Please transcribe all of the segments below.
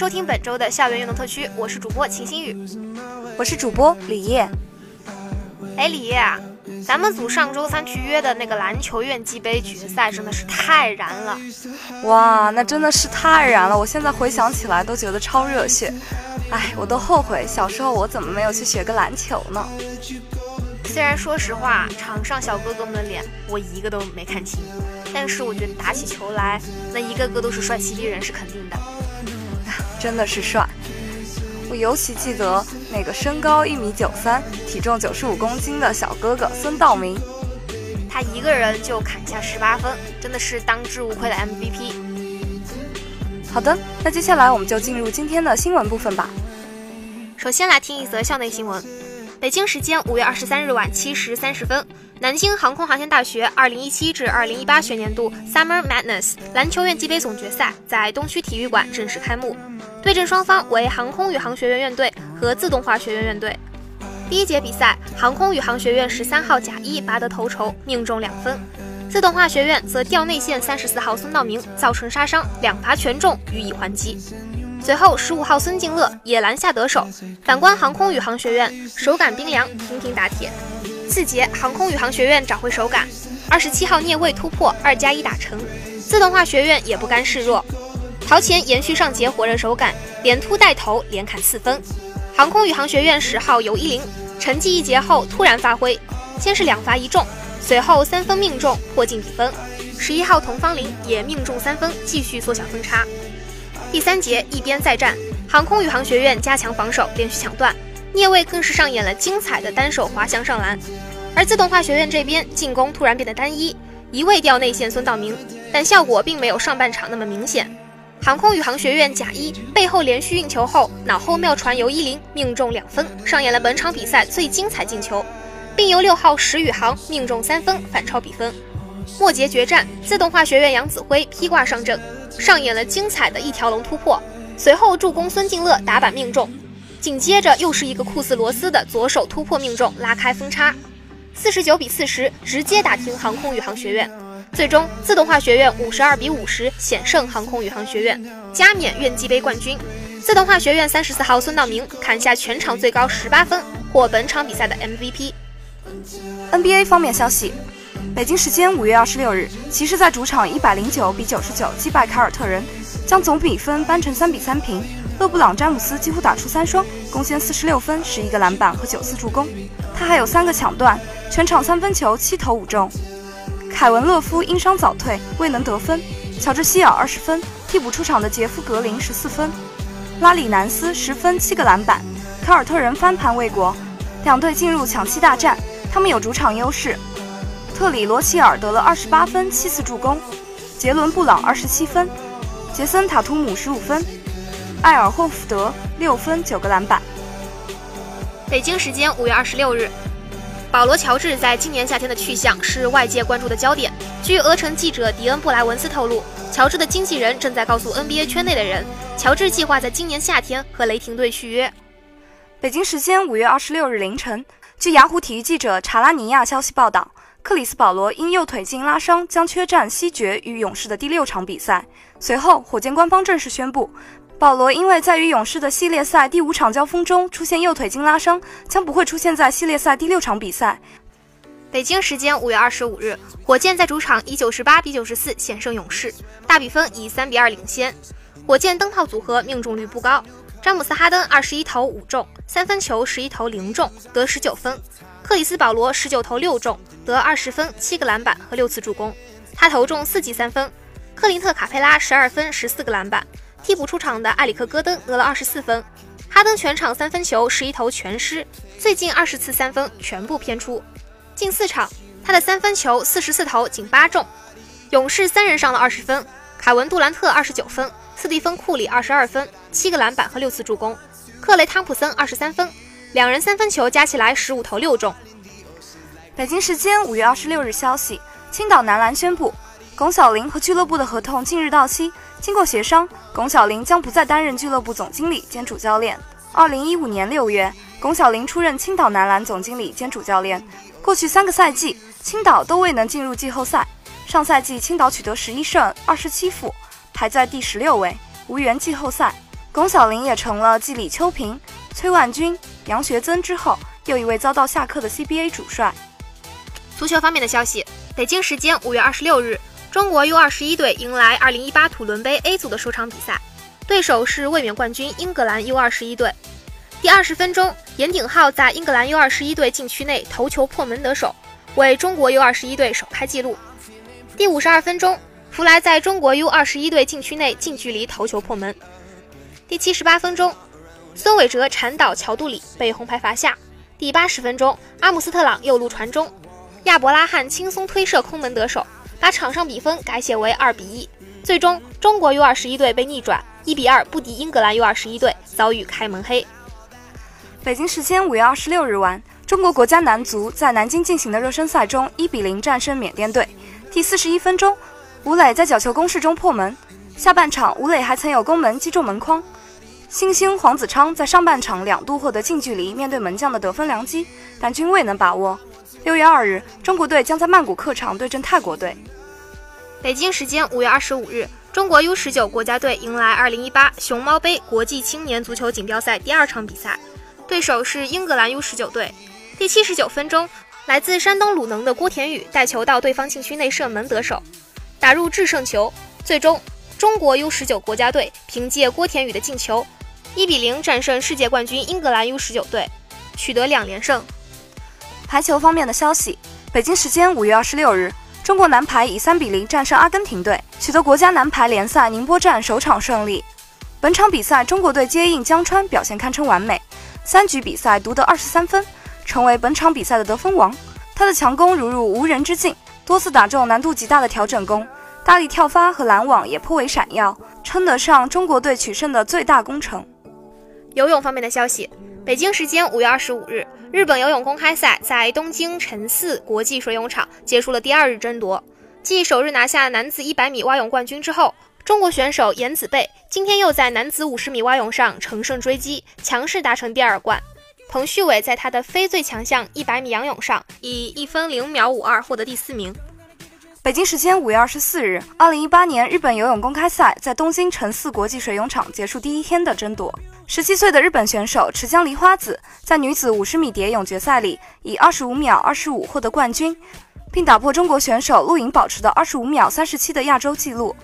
收听本周的校园运动特区，我是主播秦新宇，我是主播李烨。哎，李烨啊，咱们组上周三去约的那个篮球院际杯决赛真的是太燃了！哇，那真的是太燃了！我现在回想起来都觉得超热血。哎，我都后悔小时候我怎么没有去学个篮球呢？虽然说实话，场上小哥哥们的脸我一个都没看清，但是我觉得打起球来，那一个个都是帅气逼人，是肯定的。真的是帅！我尤其记得那个身高一米九三、体重九十五公斤的小哥哥孙道明，他一个人就砍下十八分，真的是当之无愧的 MVP。好的，那接下来我们就进入今天的新闻部分吧。首先来听一则校内新闻：北京时间五月二十三日晚七时三十分。南京航空航天大学2017至2018学年度 Summer Madness 篮球院际杯总决赛在东区体育馆正式开幕，对阵双方为航空宇航学院院队和自动化学院院队。第一节比赛，航空宇航学院十三号贾一拔得头筹，命中两分；自动化学院则吊内线三十四号孙道明造成杀伤，两罚全中予以还击。随后十五号孙敬乐也篮下得手。反观航空宇航学院，手感冰凉，频频打铁。四节，航空宇航学院找回手感。二十七号聂卫突破二加一打成，自动化学院也不甘示弱。陶前延续上节火热手感，连突带投连砍四分。航空宇航学院十号尤一林沉寂一节后突然发挥，先是两罚一中，随后三分命中破进比分。十一号童方林也命中三分，继续缩小分差。第三节一边再战，航空宇航学院加强防守，连续抢断。聂卫更是上演了精彩的单手滑翔上篮，而自动化学院这边进攻突然变得单一，一味掉内线孙道明，但效果并没有上半场那么明显。航空宇航学院贾一背后连续运球后，脑后妙传由一林命中两分，上演了本场比赛最精彩进球，并由六号石宇航命中三分反超比分。末节决战，自动化学院杨子辉披挂上阵，上演了精彩的一条龙突破，随后助攻孙敬乐打板命中。紧接着又是一个酷似罗斯的左手突破命中，拉开分差，四十九比四十，直接打平航空宇航学院。最终，自动化学院五十二比五十险胜航空宇航学院，加冕院际杯冠军。自动化学院三十四号孙道明砍下全场最高十八分，获本场比赛的 MVP。NBA 方面消息，北京时间五月二十六日，骑士在主场一百零九比九十九击败凯尔特人，将总比分扳成三比三平。勒布朗·詹姆斯几乎打出三双，贡献四十六分、十一个篮板和九次助攻。他还有三个抢断，全场三分球七投五中。凯文·勒夫因伤早退，未能得分。乔治·希尔二十分，替补出场的杰夫·格林十四分。拉里·南斯十分七个篮板。凯尔特人翻盘未果，两队进入抢七大战，他们有主场优势。特里·罗齐尔得了二十八分、七次助攻。杰伦·布朗二十七分。杰森塔图姆十五分，埃尔霍福德六分九个篮板。北京时间五月二十六日，保罗乔治在今年夏天的去向是外界关注的焦点。据俄城记者迪恩布莱文斯透露，乔治的经纪人正在告诉 NBA 圈内的人，乔治计划在今年夏天和雷霆队续约。北京时间五月二十六日凌晨，据雅虎体育记者查拉尼亚消息报道，克里斯保罗因右腿筋拉伤将缺战西决与勇士的第六场比赛。随后，火箭官方正式宣布，保罗因为在与勇士的系列赛第五场交锋中出现右腿筋拉伤，将不会出现在系列赛第六场比赛。北京时间五月二十五日，火箭在主场以九十八比九十四险胜勇士，大比分以三比二领先。火箭灯泡组合命中率不高。詹姆斯·哈登二十一投五中，三分球十一投零中，得十九分；克里斯·保罗十九投六中，得二十分、七个篮板和六次助攻，他投中四记三分。克林特·卡佩拉十二分、十四个篮板。替补出场的埃里克·戈登得了二十四分。哈登全场三分球十一投全失，最近二十次三分全部偏出。近四场他的三分球四十四投仅八中。勇士三人上了二十分，凯文·杜兰特二十九分。斯蒂芬·库里二十二分，七个篮板和六次助攻；克雷·汤普森二十三分，两人三分球加起来十五投六中。北京时间五月二十六日消息，青岛男篮宣布，龚小林和俱乐部的合同近日到期。经过协商，龚晓林将不再担任俱乐部总经理兼主教练。二零一五年六月，龚晓林出任青岛男篮总经理兼主教练。过去三个赛季，青岛都未能进入季后赛。上赛季，青岛取得十一胜二十七负。排在第十六位，无缘季后赛。龚晓林也成了继李秋平、崔万军、杨学增之后又一位遭到下课的 CBA 主帅。足球方面的消息，北京时间五月二十六日，中国 U 二十一队迎来二零一八土伦杯 A 组的首场比赛，对手是卫冕冠军英格兰 U 二十一队。第二十分钟，严鼎皓在英格兰 U 二十一队禁区内头球破门得手，为中国 U 二十一队首开纪录。第五十二分钟。弗莱在中国 U 二十一队禁区内近距离头球破门。第七十八分钟，孙伟哲铲倒乔杜里被红牌罚下。第八十分钟，阿姆斯特朗右路传中，亚伯拉罕轻松推射空门得手，把场上比分改写为二比一。最终，中国 U 二十一队被逆转，一比二不敌英格兰 U 二十一队，遭遇开门黑。北京时间五月二十六日晚，中国国家男足在南京进行的热身赛中一比零战胜缅甸队。第四十一分钟。吴磊在角球攻势中破门。下半场，吴磊还曾有攻门击中门框。新星黄子昌在上半场两度获得近距离面对门将的得分良机，但均未能把握。六月二日，中国队将在曼谷客场对阵泰国队。北京时间五月二十五日，中国 U 十九国家队迎来二零一八熊猫杯国际青年足球锦标赛第二场比赛，对手是英格兰 U 十九队。第七十九分钟，来自山东鲁能的郭田雨带球到对方禁区内射门得手。打入制胜球，最终中国 U 十九国家队凭借郭田雨的进球，一比零战胜世界冠军英格兰 U 十九队，取得两连胜。排球方面的消息，北京时间五月二十六日，中国男排以三比零战胜阿根廷队，取得国家男排联赛宁波站首场胜利。本场比赛，中国队接应江川表现堪称完美，三局比赛独得二十三分，成为本场比赛的得分王。他的强攻如入无人之境。多次打中难度极大的调整攻，大力跳发和拦网也颇为闪耀，称得上中国队取胜的最大功臣。游泳方面的消息，北京时间五月二十五日，日本游泳公开赛在东京辰巳国际水泳场结束了第二日争夺。继首日拿下男子一百米蛙泳冠军之后，中国选手颜子贝今天又在男子五十米蛙泳上乘胜追击，强势达成第二冠。彭旭伟在他的非最强项一百米仰泳上，以一分零秒五二获得第四名。北京时间五月二十四日，二零一八年日本游泳公开赛在东京城四国际水泳场结束第一天的争夺。十七岁的日本选手池江梨花子在女子五十米蝶泳决赛里以二十五秒二十五获得冠军，并打破中国选手陆颖保持的二十五秒三十七的亚洲纪录。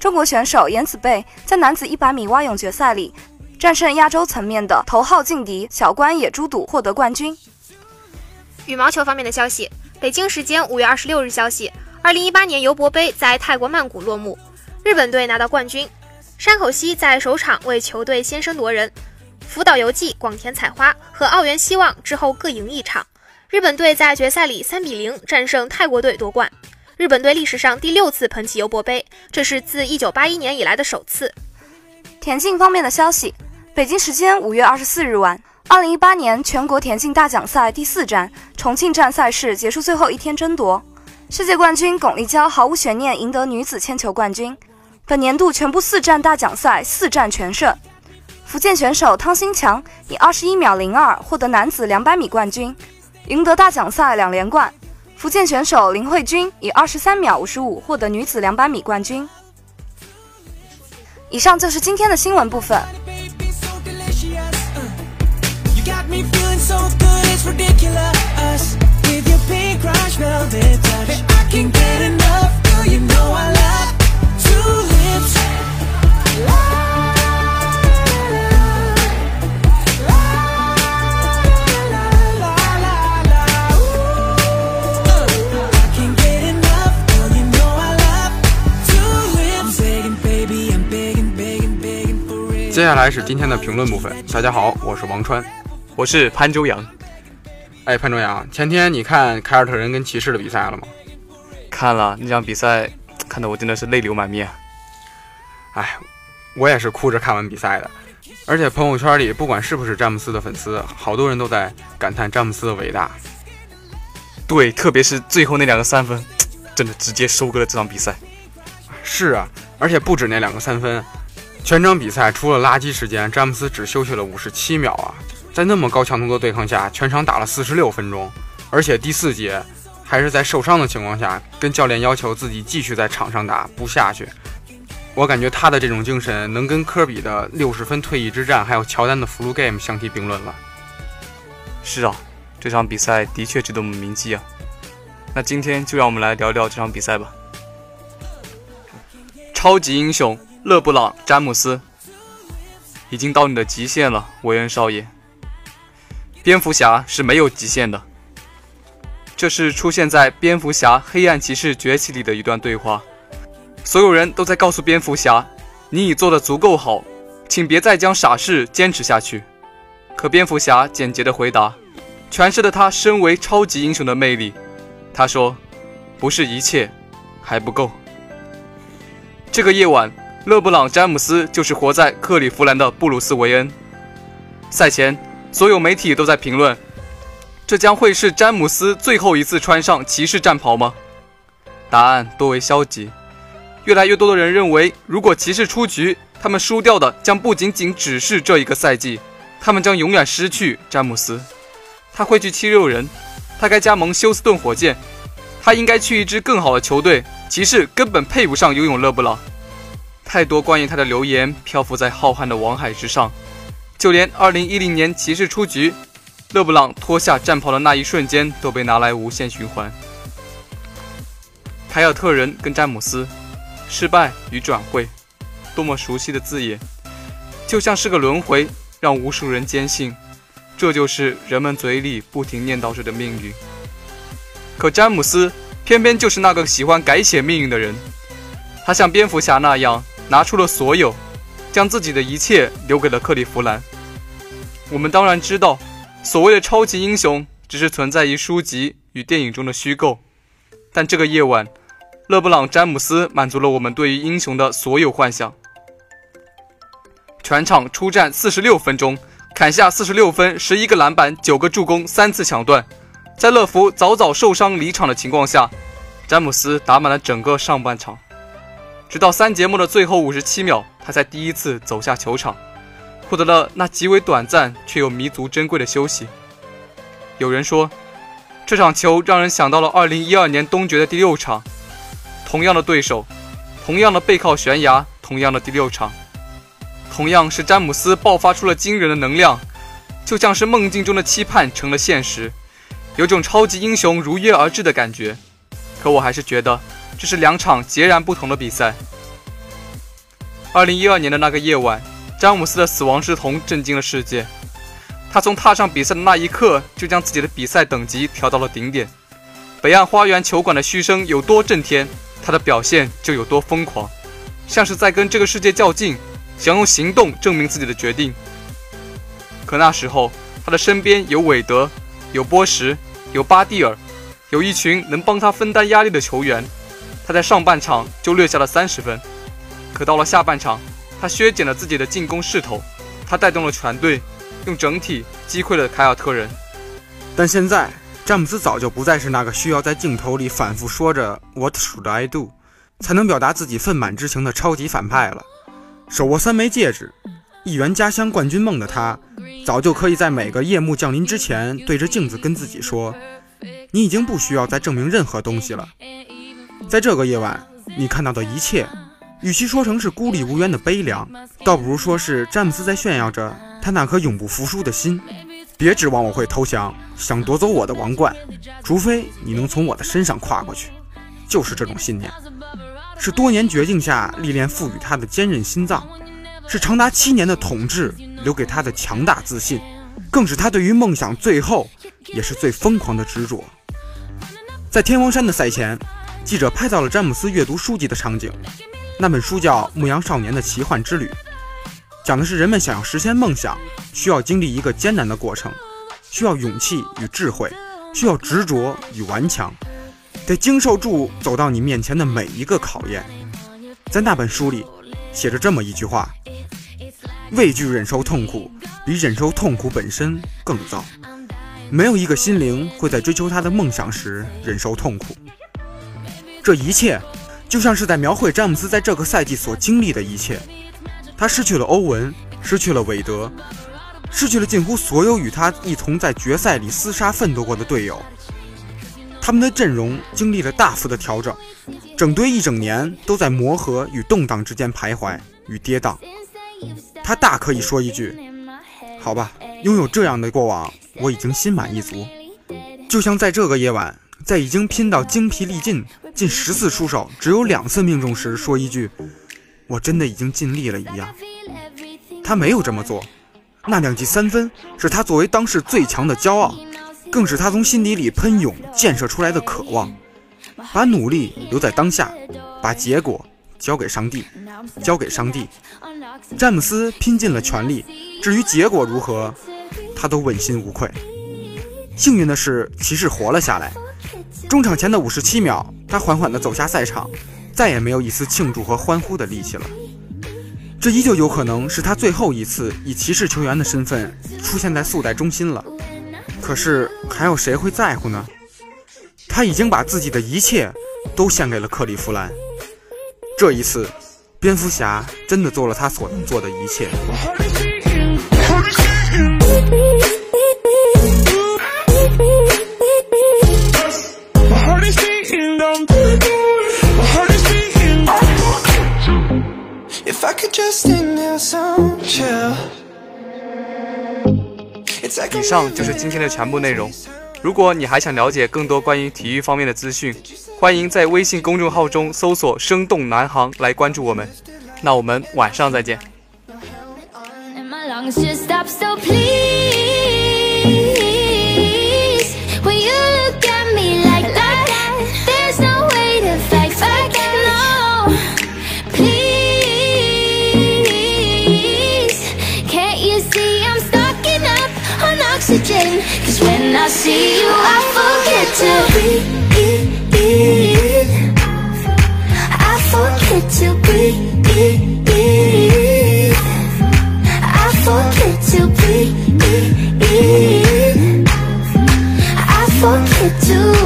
中国选手颜子贝在男子一百米蛙泳决赛里。战胜亚洲层面的头号劲敌小关野猪肚，获得冠军。羽毛球方面的消息，北京时间五月二十六日消息，二零一八年尤伯杯在泰国曼谷落幕，日本队拿到冠军。山口茜在首场为球队先声夺人，福岛游纪、广田彩花和奥原希望之后各赢一场。日本队在决赛里三比零战胜泰国队夺冠。日本队历史上第六次捧起尤伯杯，这是自1981年以来的首次。田径方面的消息，北京时间五月二十四日晚，二零一八年全国田径大奖赛第四站重庆站赛事结束最后一天争夺，世界冠军巩立姣毫无悬念赢得女子铅球冠军。本年度全部四站大奖赛四战全胜。福建选手汤新强以二十一秒零二获得男子两百米冠军，赢得大奖赛两连冠。福建选手林慧君以二十三秒五十五获得女子两百米冠军。以上就是今天的新闻部分。接下来是今天的评论部分。大家好，我是王川， 我是潘周阳。哎，潘周阳，前天你看凯尔特人跟骑士的比赛了吗？看了那场比赛，看得我真的是泪流满面。哎，我也是哭着看完比赛的。而且朋友圈里，不管是不是詹姆斯的粉丝，好多人都在感叹詹姆斯的伟大。对，特别是最后那两个三分，真的直接收割了这场比赛。是啊，而且不止那两个三分。全场比赛除了垃圾时间，詹姆斯只休息了五十七秒啊！在那么高强度的对抗下，全场打了四十六分钟，而且第四节还是在受伤的情况下，跟教练要求自己继续在场上打，不下去。我感觉他的这种精神能跟科比的六十分退役之战，还有乔丹的 Flu Game 相提并论了。是啊，这场比赛的确值得我们铭记啊！那今天就让我们来聊聊这场比赛吧。超级英雄。勒布朗·詹姆斯已经到你的极限了，韦恩少爷。蝙蝠侠是没有极限的。这是出现在《蝙蝠侠：黑暗骑士崛起》里的一段对话。所有人都在告诉蝙蝠侠：“你已做得足够好，请别再将傻事坚持下去。”可蝙蝠侠简洁的回答，诠释了他身为超级英雄的魅力。他说：“不是一切，还不够。”这个夜晚。勒布朗·詹姆斯就是活在克利夫兰的布鲁斯·韦恩。赛前，所有媒体都在评论：这将会是詹姆斯最后一次穿上骑士战袍吗？答案多为消极。越来越多的人认为，如果骑士出局，他们输掉的将不仅仅只是这一个赛季，他们将永远失去詹姆斯。他会去七六人，他该加盟休斯顿火箭，他应该去一支更好的球队。骑士根本配不上拥有勒布朗。太多关于他的流言漂浮在浩瀚的网海之上，就连2010年骑士出局，勒布朗脱下战袍的那一瞬间都被拿来无限循环。凯尔特人跟詹姆斯，失败与转会，多么熟悉的字眼，就像是个轮回，让无数人坚信，这就是人们嘴里不停念叨着的命运。可詹姆斯偏偏就是那个喜欢改写命运的人，他像蝙蝠侠那样。拿出了所有，将自己的一切留给了克利夫兰。我们当然知道，所谓的超级英雄只是存在于书籍与电影中的虚构。但这个夜晚，勒布朗·詹姆斯满足了我们对于英雄的所有幻想。全场出战四十六分钟，砍下四十六分、十一个篮板、九个助攻、三次抢断。在乐福早早受伤离场的情况下，詹姆斯打满了整个上半场。直到三节目的最后五十七秒，他才第一次走下球场，获得了那极为短暂却又弥足珍贵的休息。有人说，这场球让人想到了二零一二年东决的第六场，同样的对手，同样的背靠悬崖，同样的第六场，同样是詹姆斯爆发出了惊人的能量，就像是梦境中的期盼成了现实，有种超级英雄如约而至的感觉。可我还是觉得。这是两场截然不同的比赛。二零一二年的那个夜晚，詹姆斯的死亡之瞳震惊了世界。他从踏上比赛的那一刻，就将自己的比赛等级调到了顶点。北岸花园球馆的嘘声有多震天，他的表现就有多疯狂，像是在跟这个世界较劲，想用行动证明自己的决定。可那时候，他的身边有韦德，有波什，有巴蒂尔，有一群能帮他分担压力的球员。他在上半场就略下了三十分，可到了下半场，他削减了自己的进攻势头，他带动了全队，用整体击溃了凯尔特人。但现在，詹姆斯早就不再是那个需要在镜头里反复说着 “What should I do” 才能表达自己愤满之情的超级反派了。手握三枚戒指，一圆家乡冠军梦的他，早就可以在每个夜幕降临之前，对着镜子跟自己说：“你已经不需要再证明任何东西了。”在这个夜晚，你看到的一切，与其说成是孤立无援的悲凉，倒不如说是詹姆斯在炫耀着他那颗永不服输的心。别指望我会投降，想夺走我的王冠，除非你能从我的身上跨过去。就是这种信念，是多年绝境下历练赋予他的坚韧心脏，是长达七年的统治留给他的强大自信，更是他对于梦想最后也是最疯狂的执着。在天王山的赛前。记者拍到了詹姆斯阅读书籍的场景，那本书叫《牧羊少年的奇幻之旅》，讲的是人们想要实现梦想，需要经历一个艰难的过程，需要勇气与智慧，需要执着与顽强，得经受住走到你面前的每一个考验。在那本书里，写着这么一句话：畏惧忍受痛苦，比忍受痛苦本身更糟。没有一个心灵会在追求他的梦想时忍受痛苦。这一切，就像是在描绘詹姆斯在这个赛季所经历的一切。他失去了欧文，失去了韦德，失去了近乎所有与他一同在决赛里厮杀奋斗过的队友。他们的阵容经历了大幅的调整，整队一整年都在磨合与动荡之间徘徊与跌宕。他大可以说一句：“好吧，拥有这样的过往，我已经心满意足。”就像在这个夜晚，在已经拼到精疲力尽。近十次出手，只有两次命中时，说一句“我真的已经尽力了”一样。他没有这么做，那两记三分是他作为当时最强的骄傲，更是他从心底里喷涌建设出来的渴望。把努力留在当下，把结果交给上帝，交给上帝。詹姆斯拼尽了全力，至于结果如何，他都问心无愧。幸运的是，骑士活了下来。中场前的五十七秒，他缓缓地走下赛场，再也没有一丝庆祝和欢呼的力气了。这依旧有可能是他最后一次以骑士球员的身份出现在速贷中心了。可是还有谁会在乎呢？他已经把自己的一切都献给了克利夫兰。这一次，蝙蝠侠真的做了他所能做的一切。以上就是今天的全部内容。如果你还想了解更多关于体育方面的资讯，欢迎在微信公众号中搜索“生动南航”来关注我们。那我们晚上再见。To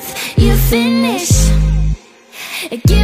breath you finish. Me